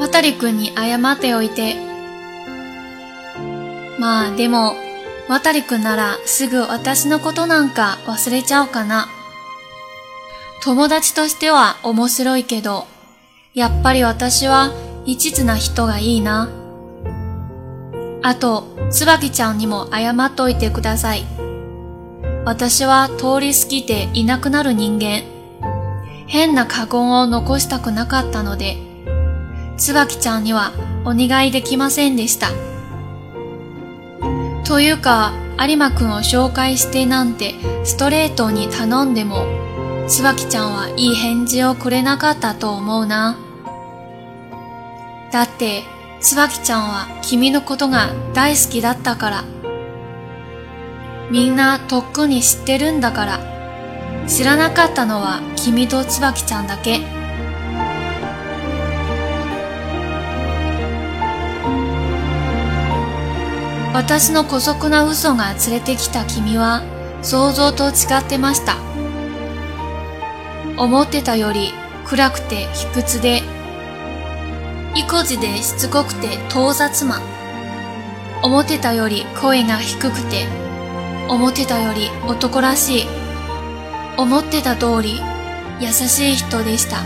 渡りくんに謝っておいて。まあでも、渡りくんならすぐ私のことなんか忘れちゃうかな。友達としては面白いけど、やっぱり私は一途な人がいいな。あと、椿ちゃんにも謝っといてください。私は通り過ぎていなくなる人間。変な過言を残したくなかったので、椿ちゃんにはお願いできませんでした。というか、有馬くんを紹介してなんてストレートに頼んでも、椿ちゃんはいい返事をくれなかったと思うな。だって、椿ちゃんは君のことが大好きだったから。みんなとっくに知ってるんだから。知らなかったのは君と椿ちゃんだけ。私の姑息な嘘が連れてきた君は想像と違ってました。思ってたより暗くて卑屈で意固地でしつこくて盗撮魔。思ってたより声が低くて、思ってたより男らしい。思ってた通り優しい人でした。